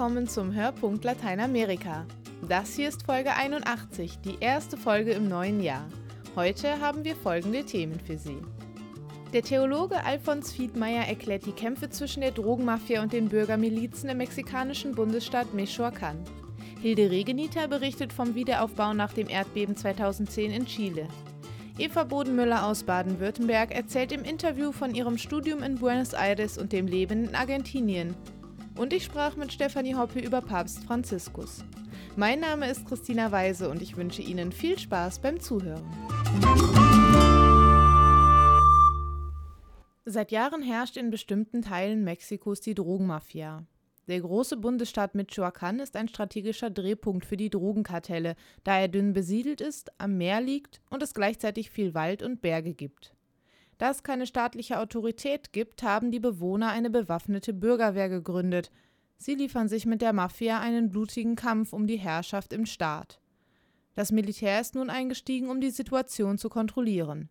willkommen zum Hörpunkt Lateinamerika. Das hier ist Folge 81, die erste Folge im neuen Jahr. Heute haben wir folgende Themen für Sie. Der Theologe Alfons Fiedmeier erklärt die Kämpfe zwischen der Drogenmafia und den Bürgermilizen im mexikanischen Bundesstaat Michoacán. Hilde Regeniter berichtet vom Wiederaufbau nach dem Erdbeben 2010 in Chile. Eva Bodenmüller aus Baden-Württemberg erzählt im Interview von ihrem Studium in Buenos Aires und dem Leben in Argentinien. Und ich sprach mit Stefanie Hoppe über Papst Franziskus. Mein Name ist Christina Weise und ich wünsche Ihnen viel Spaß beim Zuhören. Seit Jahren herrscht in bestimmten Teilen Mexikos die Drogenmafia. Der große Bundesstaat Michoacán ist ein strategischer Drehpunkt für die Drogenkartelle, da er dünn besiedelt ist, am Meer liegt und es gleichzeitig viel Wald und Berge gibt. Da es keine staatliche Autorität gibt, haben die Bewohner eine bewaffnete Bürgerwehr gegründet. Sie liefern sich mit der Mafia einen blutigen Kampf um die Herrschaft im Staat. Das Militär ist nun eingestiegen, um die Situation zu kontrollieren.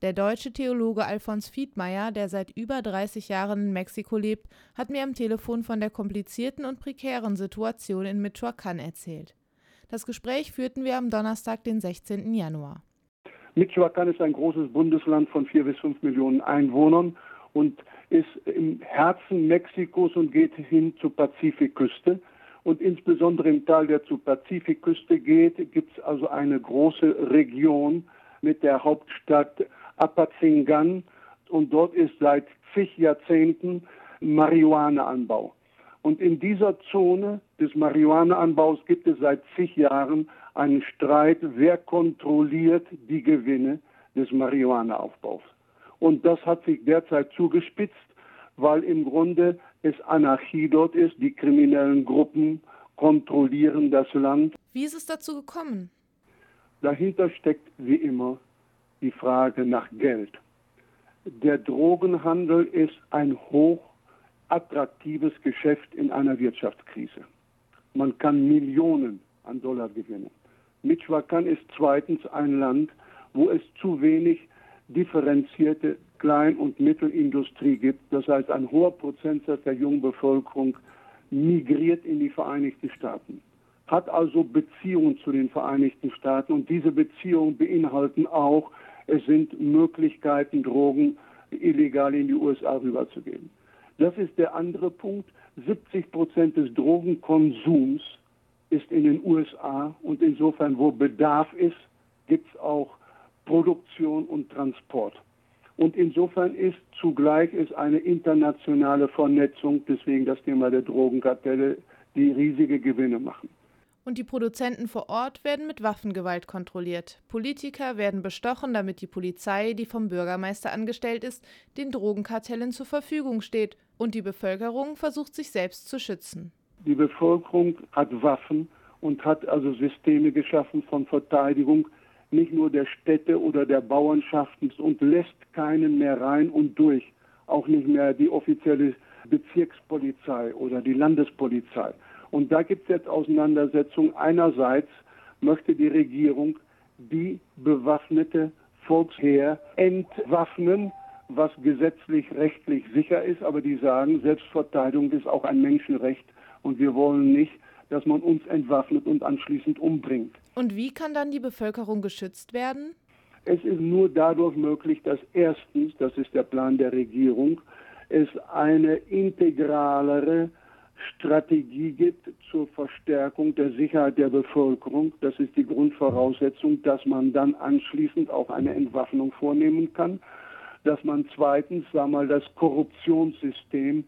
Der deutsche Theologe Alfons Fiedmeier, der seit über 30 Jahren in Mexiko lebt, hat mir am Telefon von der komplizierten und prekären Situation in Michoacán erzählt. Das Gespräch führten wir am Donnerstag, den 16. Januar. Michoacán ist ein großes Bundesland von vier bis fünf Millionen Einwohnern und ist im Herzen Mexikos und geht hin zur Pazifikküste. Und insbesondere im Teil, der zur Pazifikküste geht, gibt es also eine große Region mit der Hauptstadt Apazingan. Und dort ist seit zig Jahrzehnten Marihuanaanbau. Und in dieser Zone des Marihuanaanbaus gibt es seit zig Jahren einen Streit, wer kontrolliert die Gewinne des Marihuanaaufbaus. Und das hat sich derzeit zugespitzt, weil im Grunde es Anarchie dort ist. Die kriminellen Gruppen kontrollieren das Land. Wie ist es dazu gekommen? Dahinter steckt wie immer die Frage nach Geld. Der Drogenhandel ist ein hoch attraktives Geschäft in einer Wirtschaftskrise. Man kann Millionen an Dollar gewinnen. Michoacán ist zweitens ein Land, wo es zu wenig differenzierte Klein- und Mittelindustrie gibt. Das heißt, ein hoher Prozentsatz der jungen Bevölkerung migriert in die Vereinigten Staaten, hat also Beziehungen zu den Vereinigten Staaten und diese Beziehungen beinhalten auch, es sind Möglichkeiten, Drogen illegal in die USA rüberzugeben. Das ist der andere Punkt. 70 Prozent des Drogenkonsums ist in den USA und insofern, wo Bedarf ist, gibt es auch Produktion und Transport. Und insofern ist zugleich ist eine internationale Vernetzung, deswegen das Thema der Drogenkartelle, die riesige Gewinne machen. Und die Produzenten vor Ort werden mit Waffengewalt kontrolliert. Politiker werden bestochen, damit die Polizei, die vom Bürgermeister angestellt ist, den Drogenkartellen zur Verfügung steht. Und die Bevölkerung versucht sich selbst zu schützen. Die Bevölkerung hat Waffen und hat also Systeme geschaffen von Verteidigung, nicht nur der Städte oder der Bauernschaften und lässt keinen mehr rein und durch. Auch nicht mehr die offizielle Bezirkspolizei oder die Landespolizei. Und da gibt es jetzt Auseinandersetzungen. Einerseits möchte die Regierung die bewaffnete Volksheer entwaffnen, was gesetzlich, rechtlich sicher ist, aber die sagen, Selbstverteidigung ist auch ein Menschenrecht und wir wollen nicht, dass man uns entwaffnet und anschließend umbringt. Und wie kann dann die Bevölkerung geschützt werden? Es ist nur dadurch möglich, dass erstens, das ist der Plan der Regierung, es eine integralere Strategie gibt zur Verstärkung der Sicherheit der Bevölkerung. Das ist die Grundvoraussetzung, dass man dann anschließend auch eine Entwaffnung vornehmen kann. Dass man zweitens, sagen wir mal, das Korruptionssystem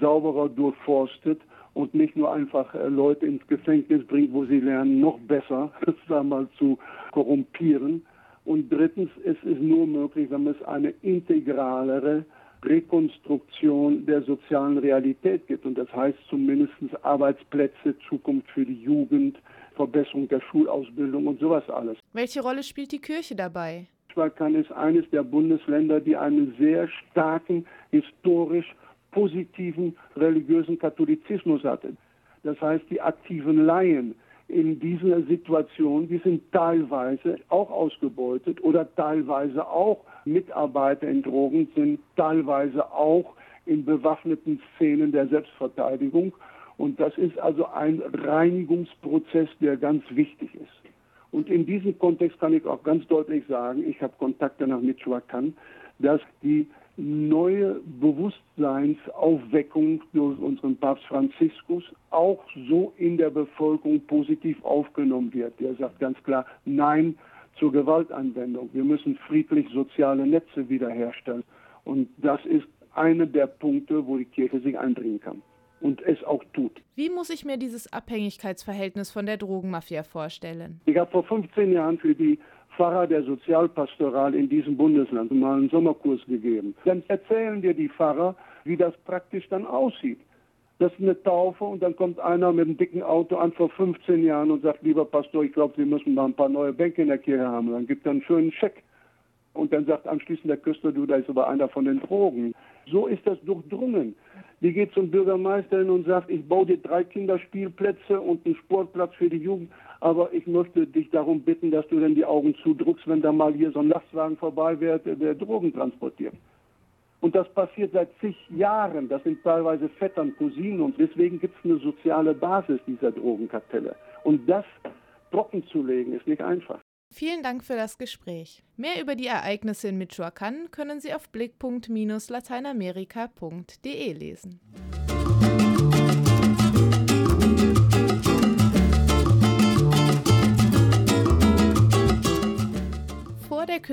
sauberer durchforstet und nicht nur einfach äh, Leute ins Gefängnis bringt, wo sie lernen, noch besser, sagen wir mal, zu korrumpieren. Und drittens, es ist nur möglich, wenn es eine integralere Rekonstruktion der sozialen Realität gibt. Und das heißt zumindest Arbeitsplätze, Zukunft für die Jugend, Verbesserung der Schulausbildung und sowas alles. Welche Rolle spielt die Kirche dabei? Michoacán ist eines der Bundesländer, die einen sehr starken, historisch positiven religiösen Katholizismus hatte. Das heißt, die aktiven Laien in dieser Situation, die sind teilweise auch ausgebeutet oder teilweise auch Mitarbeiter in Drogen, sind teilweise auch in bewaffneten Szenen der Selbstverteidigung. Und das ist also ein Reinigungsprozess, der ganz wichtig ist. Und in diesem Kontext kann ich auch ganz deutlich sagen, ich habe Kontakte nach Michoacán, dass die neue Bewusstseinsaufweckung durch unseren Papst Franziskus auch so in der Bevölkerung positiv aufgenommen wird. Der sagt ganz klar, nein zur Gewaltanwendung. Wir müssen friedlich soziale Netze wiederherstellen. Und das ist einer der Punkte, wo die Kirche sich einbringen kann und es auch tut. Wie muss ich mir dieses Abhängigkeitsverhältnis von der Drogenmafia vorstellen? Ich habe vor 15 Jahren für die Pfarrer der Sozialpastoral in diesem Bundesland mal einen Sommerkurs gegeben. Dann erzählen dir die Pfarrer, wie das praktisch dann aussieht. Das ist eine Taufe und dann kommt einer mit einem dicken Auto an vor 15 Jahren und sagt, lieber Pastor, ich glaube, Sie müssen mal ein paar neue Bänke in der Kirche haben. Dann gibt er einen schönen Scheck. Und dann sagt anschließend der Küster, du, da ist aber einer von den Drogen. So ist das durchdrungen. Die geht zum Bürgermeister hin und sagt, ich baue dir drei Kinderspielplätze und einen Sportplatz für die Jugend, aber ich möchte dich darum bitten, dass du dann die Augen zudrückst, wenn da mal hier so ein Lastwagen vorbei wird, der Drogen transportiert. Und das passiert seit zig Jahren. Das sind teilweise Vettern, Cousinen und deswegen gibt es eine soziale Basis dieser Drogenkartelle. Und das trocken zu legen, ist nicht einfach. Vielen Dank für das Gespräch. Mehr über die Ereignisse in Michoacán können Sie auf blickpunkt-lateinamerika.de lesen.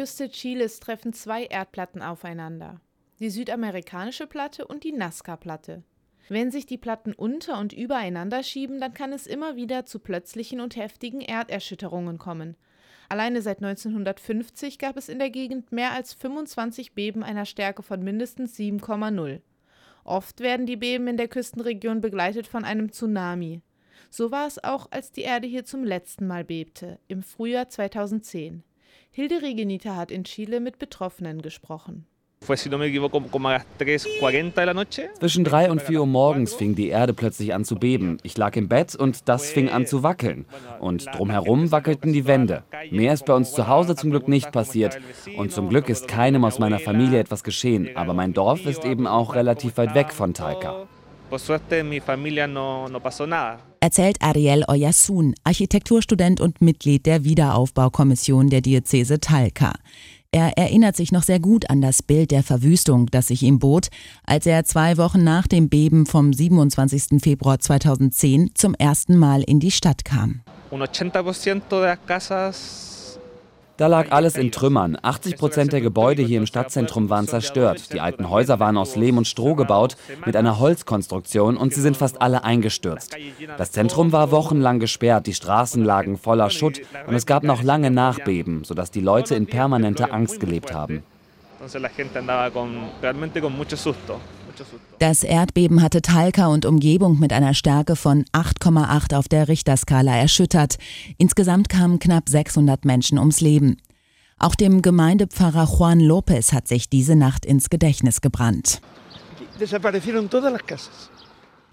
Küste Chiles treffen zwei Erdplatten aufeinander. Die südamerikanische Platte und die Nazca-Platte. Wenn sich die Platten unter und übereinander schieben, dann kann es immer wieder zu plötzlichen und heftigen Erderschütterungen kommen. Alleine seit 1950 gab es in der Gegend mehr als 25 Beben einer Stärke von mindestens 7,0. Oft werden die Beben in der Küstenregion begleitet von einem Tsunami. So war es auch, als die Erde hier zum letzten Mal bebte, im Frühjahr 2010. Hilde Regenita hat in Chile mit Betroffenen gesprochen. Zwischen drei und vier Uhr morgens fing die Erde plötzlich an zu beben. Ich lag im Bett und das fing an zu wackeln. Und drumherum wackelten die Wände. Mehr ist bei uns zu Hause zum Glück nicht passiert. Und zum Glück ist keinem aus meiner Familie etwas geschehen. Aber mein Dorf ist eben auch relativ weit weg von Talca. Erzählt Ariel Oyasun, Architekturstudent und Mitglied der Wiederaufbaukommission der Diözese Talca. Er erinnert sich noch sehr gut an das Bild der Verwüstung, das sich ihm bot, als er zwei Wochen nach dem Beben vom 27. Februar 2010 zum ersten Mal in die Stadt kam. Un 80% de las casas da lag alles in Trümmern. 80 Prozent der Gebäude hier im Stadtzentrum waren zerstört. Die alten Häuser waren aus Lehm und Stroh gebaut, mit einer Holzkonstruktion und sie sind fast alle eingestürzt. Das Zentrum war wochenlang gesperrt, die Straßen lagen voller Schutt und es gab noch lange Nachbeben, sodass die Leute in permanenter Angst gelebt haben. Das Erdbeben hatte Talca und Umgebung mit einer Stärke von 8,8 auf der Richterskala erschüttert. Insgesamt kamen knapp 600 Menschen ums Leben. Auch dem Gemeindepfarrer Juan López hat sich diese Nacht ins Gedächtnis gebrannt.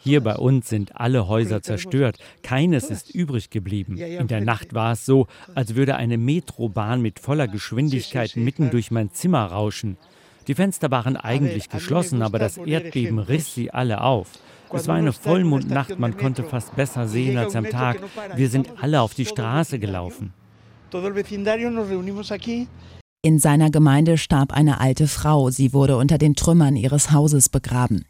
Hier bei uns sind alle Häuser zerstört, keines ist übrig geblieben. In der Nacht war es so, als würde eine Metrobahn mit voller Geschwindigkeit mitten durch mein Zimmer rauschen. Die Fenster waren eigentlich geschlossen, aber das Erdbeben riss sie alle auf. Es war eine Vollmondnacht, man konnte fast besser sehen als am Tag. Wir sind alle auf die Straße gelaufen. In seiner Gemeinde starb eine alte Frau. Sie wurde unter den Trümmern ihres Hauses begraben.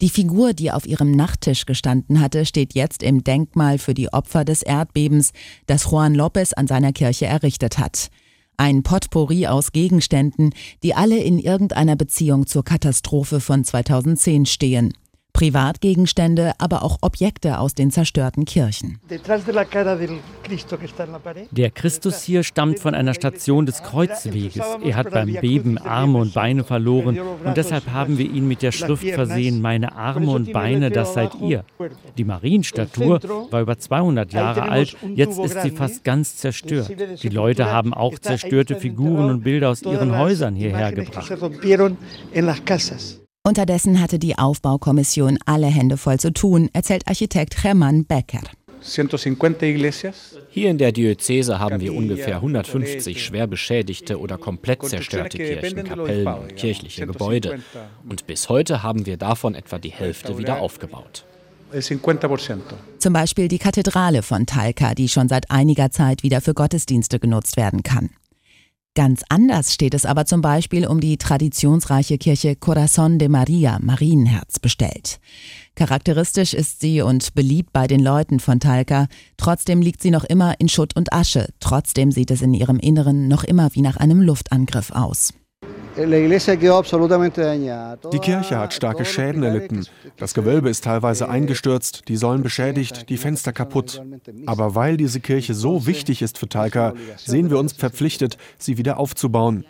Die Figur, die auf ihrem Nachttisch gestanden hatte, steht jetzt im Denkmal für die Opfer des Erdbebens, das Juan López an seiner Kirche errichtet hat. Ein Potpourri aus Gegenständen, die alle in irgendeiner Beziehung zur Katastrophe von 2010 stehen. Privatgegenstände, aber auch Objekte aus den zerstörten Kirchen. Der Christus hier stammt von einer Station des Kreuzweges. Er hat beim Beben Arme und Beine verloren und deshalb haben wir ihn mit der Schrift versehen, meine Arme und Beine, das seid ihr. Die Marienstatue war über 200 Jahre alt, jetzt ist sie fast ganz zerstört. Die Leute haben auch zerstörte Figuren und Bilder aus ihren Häusern hierher gebracht. Unterdessen hatte die Aufbaukommission alle Hände voll zu tun, erzählt Architekt Hermann Becker. Hier in der Diözese haben wir ungefähr 150 schwer beschädigte oder komplett zerstörte Kirchen, Kapellen und kirchliche Gebäude. Und bis heute haben wir davon etwa die Hälfte wieder aufgebaut. Zum Beispiel die Kathedrale von Talca, die schon seit einiger Zeit wieder für Gottesdienste genutzt werden kann. Ganz anders steht es aber zum Beispiel um die traditionsreiche Kirche Corazon de Maria, Marienherz, bestellt. Charakteristisch ist sie und beliebt bei den Leuten von Talca. Trotzdem liegt sie noch immer in Schutt und Asche. Trotzdem sieht es in ihrem Inneren noch immer wie nach einem Luftangriff aus. Die Kirche hat starke Schäden erlitten. Das Gewölbe ist teilweise eingestürzt, die Säulen beschädigt, die Fenster kaputt. Aber weil diese Kirche so wichtig ist für Talca, sehen wir uns verpflichtet, sie wieder aufzubauen.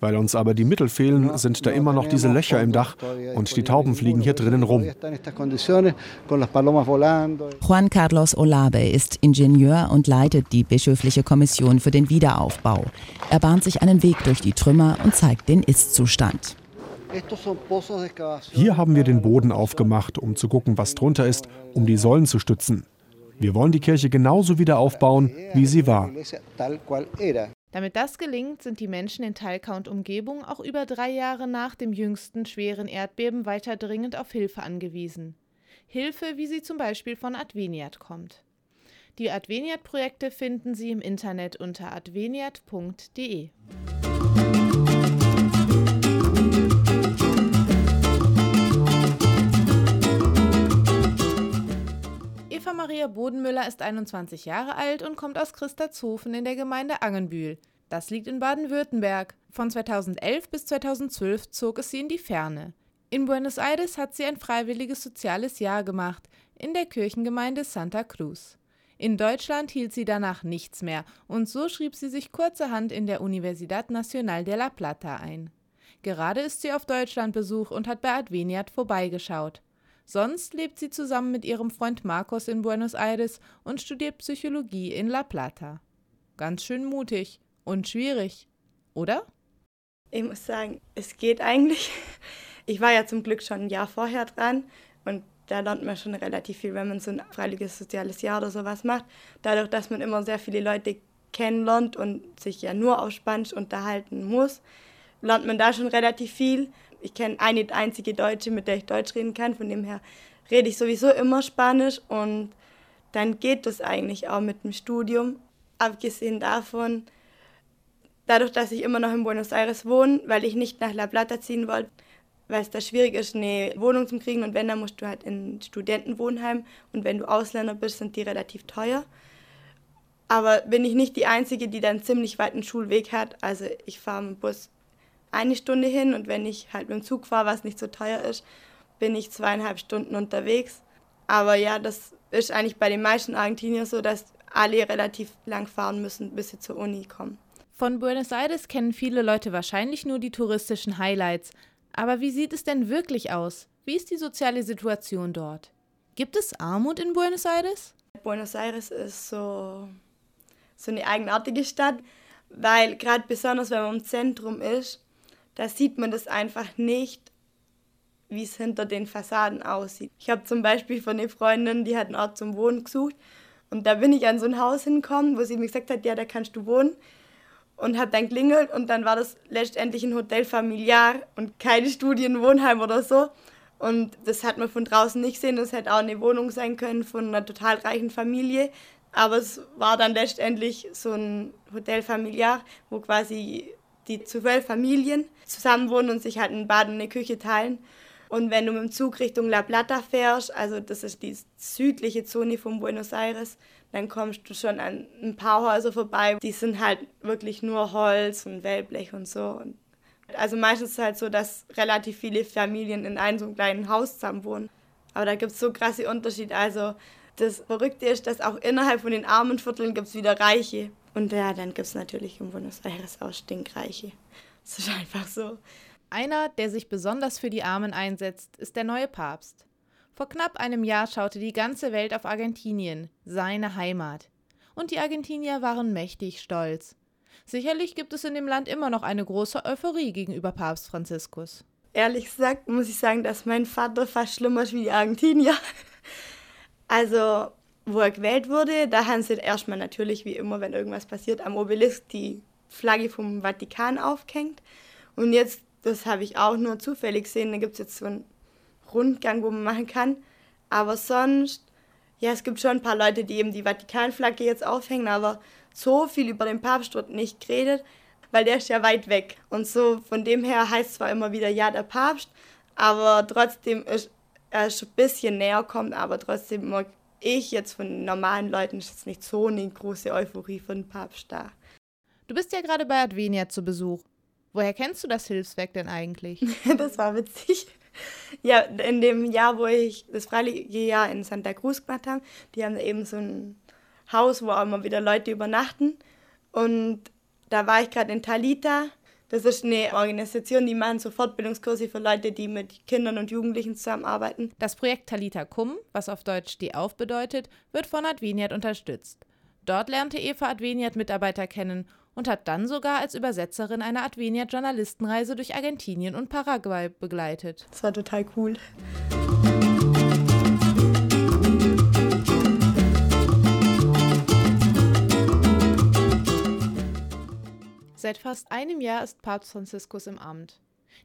Weil uns aber die Mittel fehlen, sind da immer noch diese Löcher im Dach und die Tauben fliegen hier drinnen rum. Juan Carlos Olabe ist Ingenieur und leitet die bischöfliche Kommission für den Wiederaufbau. Er bahnt sich einen Weg durch die Trümmer und zeigt den Ist-Zustand. Hier haben wir den Boden aufgemacht, um zu gucken, was drunter ist, um die Säulen zu stützen. Wir wollen die Kirche genauso wieder aufbauen, wie sie war. Damit das gelingt, sind die Menschen in Talca und Umgebung auch über drei Jahre nach dem jüngsten schweren Erdbeben weiter dringend auf Hilfe angewiesen. Hilfe, wie sie zum Beispiel von Adveniat kommt. Die Adveniat-Projekte finden Sie im Internet unter adveniat.de. Maria Bodenmüller ist 21 Jahre alt und kommt aus Christatshofen in der Gemeinde Angenbühl. Das liegt in Baden-Württemberg. Von 2011 bis 2012 zog es sie in die Ferne. In Buenos Aires hat sie ein freiwilliges soziales Jahr gemacht, in der Kirchengemeinde Santa Cruz. In Deutschland hielt sie danach nichts mehr und so schrieb sie sich kurzerhand in der Universidad Nacional de la Plata ein. Gerade ist sie auf Deutschlandbesuch und hat bei Adveniat vorbeigeschaut. Sonst lebt sie zusammen mit ihrem Freund Marcos in Buenos Aires und studiert Psychologie in La Plata. Ganz schön mutig und schwierig, oder? Ich muss sagen, es geht eigentlich. Ich war ja zum Glück schon ein Jahr vorher dran und da lernt man schon relativ viel, wenn man so ein freiwilliges soziales Jahr oder sowas macht. Dadurch, dass man immer sehr viele Leute kennenlernt und sich ja nur auf Spanisch unterhalten muss, lernt man da schon relativ viel ich kenne eine einzige Deutsche, mit der ich Deutsch reden kann. Von dem her rede ich sowieso immer Spanisch und dann geht das eigentlich auch mit dem Studium. Abgesehen davon, dadurch, dass ich immer noch in Buenos Aires wohne, weil ich nicht nach La Plata ziehen wollte, weil es da schwierig ist, eine Wohnung zu kriegen und wenn, dann musst du halt in Studentenwohnheim und wenn du Ausländer bist, sind die relativ teuer. Aber bin ich nicht die Einzige, die dann ziemlich weiten Schulweg hat. Also ich fahre mit dem Bus eine Stunde hin und wenn ich halt mit dem Zug fahre, was nicht so teuer ist, bin ich zweieinhalb Stunden unterwegs. Aber ja, das ist eigentlich bei den meisten Argentiniern so, dass alle relativ lang fahren müssen, bis sie zur Uni kommen. Von Buenos Aires kennen viele Leute wahrscheinlich nur die touristischen Highlights. Aber wie sieht es denn wirklich aus? Wie ist die soziale Situation dort? Gibt es Armut in Buenos Aires? Buenos Aires ist so, so eine eigenartige Stadt, weil gerade besonders wenn man im Zentrum ist, da sieht man das einfach nicht, wie es hinter den Fassaden aussieht. Ich habe zum Beispiel von einer Freundin, die hat einen Ort zum Wohnen gesucht und da bin ich an so ein Haus hingekommen, wo sie mir gesagt hat, ja, da kannst du wohnen und hat dann klingelt und dann war das letztendlich ein Hotel familiar und keine Studienwohnheim oder so. Und das hat man von draußen nicht gesehen. Das hätte auch eine Wohnung sein können von einer total reichen Familie. Aber es war dann letztendlich so ein Hotel familiar, wo quasi die zwölf Familien zusammenwohnen und sich halt ein Bad und eine Küche teilen. Und wenn du mit dem Zug Richtung La Plata fährst, also das ist die südliche Zone von Buenos Aires, dann kommst du schon an ein paar Häuser vorbei. Die sind halt wirklich nur Holz und Wellblech und so. Also meistens ist es halt so, dass relativ viele Familien in einem so einem kleinen Haus zusammen wohnen. Aber da gibt es so krasse Unterschiede. Also das Verrückte ist, dass auch innerhalb von den armen Vierteln gibt es wieder Reiche. Und ja, dann gibt es natürlich in Buenos Aires auch Stinkreiche. Das ist einfach so. Einer, der sich besonders für die Armen einsetzt, ist der neue Papst. Vor knapp einem Jahr schaute die ganze Welt auf Argentinien, seine Heimat. Und die Argentinier waren mächtig stolz. Sicherlich gibt es in dem Land immer noch eine große Euphorie gegenüber Papst Franziskus. Ehrlich gesagt muss ich sagen, dass mein Vater fast schlimmer ist wie die Argentinier. Also wo er gewählt wurde, da haben sie erstmal natürlich, wie immer, wenn irgendwas passiert, am Obelisk die Flagge vom Vatikan aufgehängt. Und jetzt, das habe ich auch nur zufällig gesehen, da gibt es jetzt so einen Rundgang, wo man machen kann. Aber sonst, ja, es gibt schon ein paar Leute, die eben die Vatikanflagge jetzt aufhängen, aber so viel über den Papst wird nicht geredet, weil der ist ja weit weg. Und so von dem her heißt zwar immer wieder, ja, der Papst, aber trotzdem ist er schon ein bisschen näher kommt, aber trotzdem immer ich jetzt von normalen Leuten ist jetzt nicht so eine große Euphorie von Papst da. Du bist ja gerade bei Advenia zu Besuch. Woher kennst du das Hilfswerk denn eigentlich? das war witzig. Ja, in dem Jahr, wo ich das freiwillige Jahr in Santa Cruz gemacht habe, die haben eben so ein Haus, wo auch immer wieder Leute übernachten. Und da war ich gerade in Talita. Das ist eine Organisation, die machen so Fortbildungskurse für Leute, die mit Kindern und Jugendlichen zusammenarbeiten. Das Projekt Talita Kum, was auf Deutsch Steh auf bedeutet, wird von Adveniat unterstützt. Dort lernte Eva Adveniat Mitarbeiter kennen und hat dann sogar als Übersetzerin eine Adveniat Journalistenreise durch Argentinien und Paraguay begleitet. Das war total cool. Seit fast einem Jahr ist Papst Franziskus im Amt.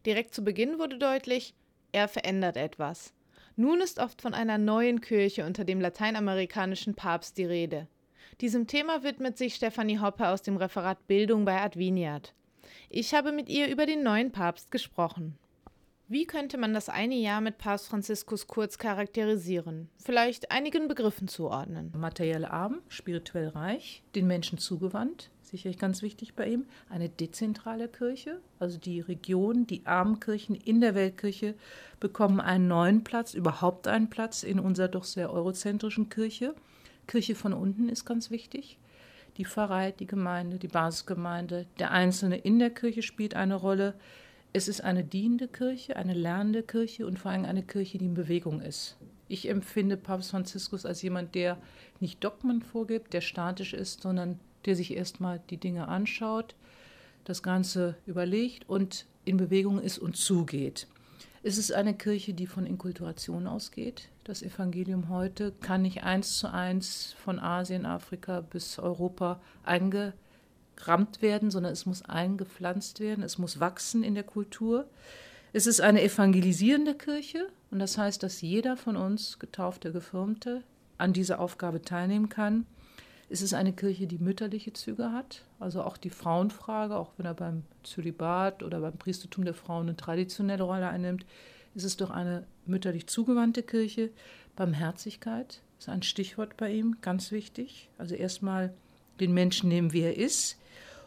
Direkt zu Beginn wurde deutlich, er verändert etwas. Nun ist oft von einer neuen Kirche unter dem lateinamerikanischen Papst die Rede. Diesem Thema widmet sich Stefanie Hoppe aus dem Referat Bildung bei Adveniat. Ich habe mit ihr über den neuen Papst gesprochen. Wie könnte man das eine Jahr mit Papst Franziskus kurz charakterisieren? Vielleicht einigen Begriffen zuordnen. Materiell arm, spirituell reich, den Menschen zugewandt, sicherlich ganz wichtig bei ihm, eine dezentrale Kirche. Also die Region, die armen Kirchen in der Weltkirche bekommen einen neuen Platz, überhaupt einen Platz in unserer doch sehr eurozentrischen Kirche. Kirche von unten ist ganz wichtig. Die Pfarrei, die Gemeinde, die Basisgemeinde, der Einzelne in der Kirche spielt eine Rolle. Es ist eine dienende Kirche, eine lernende Kirche und vor allem eine Kirche, die in Bewegung ist. Ich empfinde Papst Franziskus als jemand, der nicht Dogmen vorgibt, der statisch ist, sondern der sich erstmal die Dinge anschaut, das Ganze überlegt und in Bewegung ist und zugeht. Es ist eine Kirche, die von Inkulturation ausgeht. Das Evangelium heute kann nicht eins zu eins von Asien, Afrika bis Europa einge gerammt werden, sondern es muss eingepflanzt werden, es muss wachsen in der Kultur. Es ist eine evangelisierende Kirche und das heißt, dass jeder von uns, getaufte, gefirmte, an dieser Aufgabe teilnehmen kann. Es ist eine Kirche, die mütterliche Züge hat, also auch die Frauenfrage, auch wenn er beim Zölibat oder beim Priestertum der Frauen eine traditionelle Rolle einnimmt, ist es doch eine mütterlich zugewandte Kirche. Barmherzigkeit ist ein Stichwort bei ihm, ganz wichtig. Also erstmal den Menschen nehmen, wie er ist.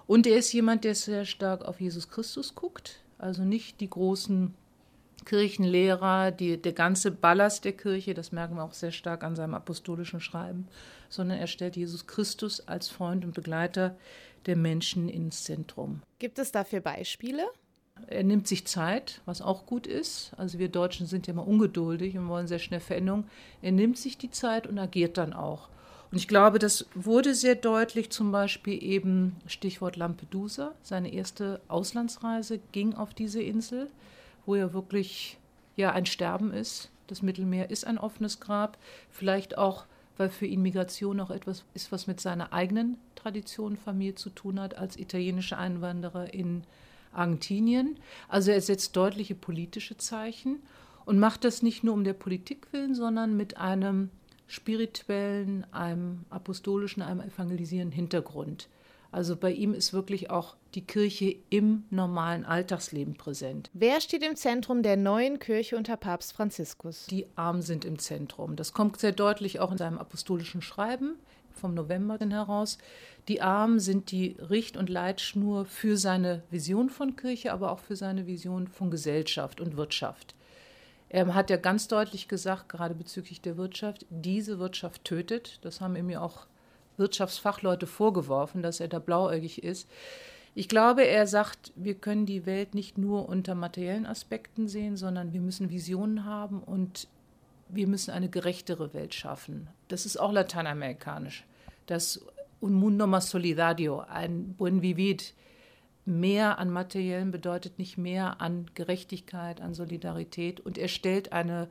Und er ist jemand, der sehr stark auf Jesus Christus guckt, also nicht die großen Kirchenlehrer, die, der ganze Ballast der Kirche, das merken wir auch sehr stark an seinem apostolischen Schreiben, sondern er stellt Jesus Christus als Freund und Begleiter der Menschen ins Zentrum. Gibt es dafür Beispiele? Er nimmt sich Zeit, was auch gut ist. Also wir Deutschen sind ja mal ungeduldig und wollen sehr schnell Veränderung. Er nimmt sich die Zeit und agiert dann auch. Und ich glaube, das wurde sehr deutlich, zum Beispiel eben Stichwort Lampedusa. Seine erste Auslandsreise ging auf diese Insel, wo ja wirklich ja ein Sterben ist. Das Mittelmeer ist ein offenes Grab. Vielleicht auch, weil für ihn Migration auch etwas ist, was mit seiner eigenen Tradition, Familie zu tun hat, als italienischer Einwanderer in Argentinien. Also er setzt deutliche politische Zeichen und macht das nicht nur um der Politik willen, sondern mit einem spirituellen, einem apostolischen, einem evangelisierenden Hintergrund. Also bei ihm ist wirklich auch die Kirche im normalen Alltagsleben präsent. Wer steht im Zentrum der neuen Kirche unter Papst Franziskus? Die Armen sind im Zentrum. Das kommt sehr deutlich auch in seinem apostolischen Schreiben vom November heraus. Die Armen sind die Richt- und Leitschnur für seine Vision von Kirche, aber auch für seine Vision von Gesellschaft und Wirtschaft. Er hat ja ganz deutlich gesagt, gerade bezüglich der Wirtschaft, diese Wirtschaft tötet. Das haben ihm ja auch Wirtschaftsfachleute vorgeworfen, dass er da blauäugig ist. Ich glaube, er sagt, wir können die Welt nicht nur unter materiellen Aspekten sehen, sondern wir müssen Visionen haben und wir müssen eine gerechtere Welt schaffen. Das ist auch lateinamerikanisch. Das Un mundo más solidario, ein buen vivir, mehr an Materiellen bedeutet nicht mehr an Gerechtigkeit, an Solidarität. Und er stellt eine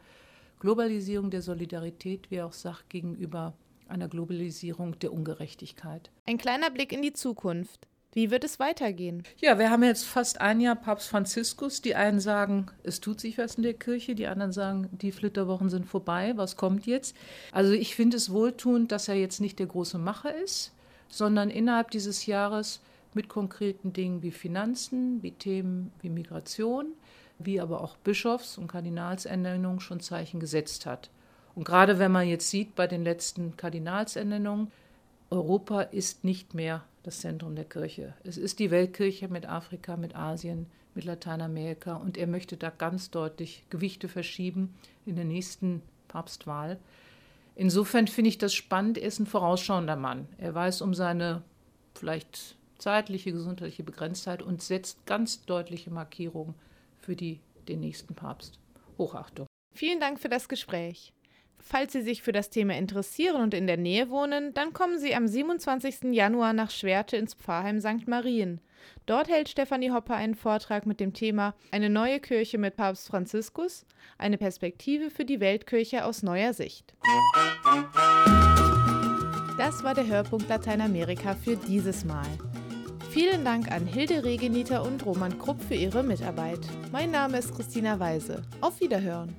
Globalisierung der Solidarität, wie er auch sagt, gegenüber einer Globalisierung der Ungerechtigkeit. Ein kleiner Blick in die Zukunft. Wie wird es weitergehen? Ja, wir haben jetzt fast ein Jahr Papst Franziskus. Die einen sagen, es tut sich was in der Kirche, die anderen sagen, die Flitterwochen sind vorbei, was kommt jetzt? Also ich finde es wohltuend, dass er jetzt nicht der große Macher ist, sondern innerhalb dieses Jahres mit konkreten Dingen wie Finanzen, wie Themen wie Migration, wie aber auch Bischofs- und Kardinalsernennungen schon Zeichen gesetzt hat. Und gerade wenn man jetzt sieht bei den letzten Kardinalsernennungen, Europa ist nicht mehr das Zentrum der Kirche. Es ist die Weltkirche mit Afrika, mit Asien, mit Lateinamerika und er möchte da ganz deutlich Gewichte verschieben in der nächsten Papstwahl. Insofern finde ich das spannend. Er ist ein vorausschauender Mann. Er weiß um seine vielleicht zeitliche, gesundheitliche Begrenztheit und setzt ganz deutliche Markierungen für die, den nächsten Papst. Hochachtung. Vielen Dank für das Gespräch. Falls Sie sich für das Thema interessieren und in der Nähe wohnen, dann kommen Sie am 27. Januar nach Schwerte ins Pfarrheim St. Marien. Dort hält Stefanie Hopper einen Vortrag mit dem Thema Eine neue Kirche mit Papst Franziskus, eine Perspektive für die Weltkirche aus neuer Sicht. Das war der Hörpunkt Lateinamerika für dieses Mal. Vielen Dank an Hilde Regeniter und Roman Krupp für ihre Mitarbeit. Mein Name ist Christina Weise. Auf Wiederhören.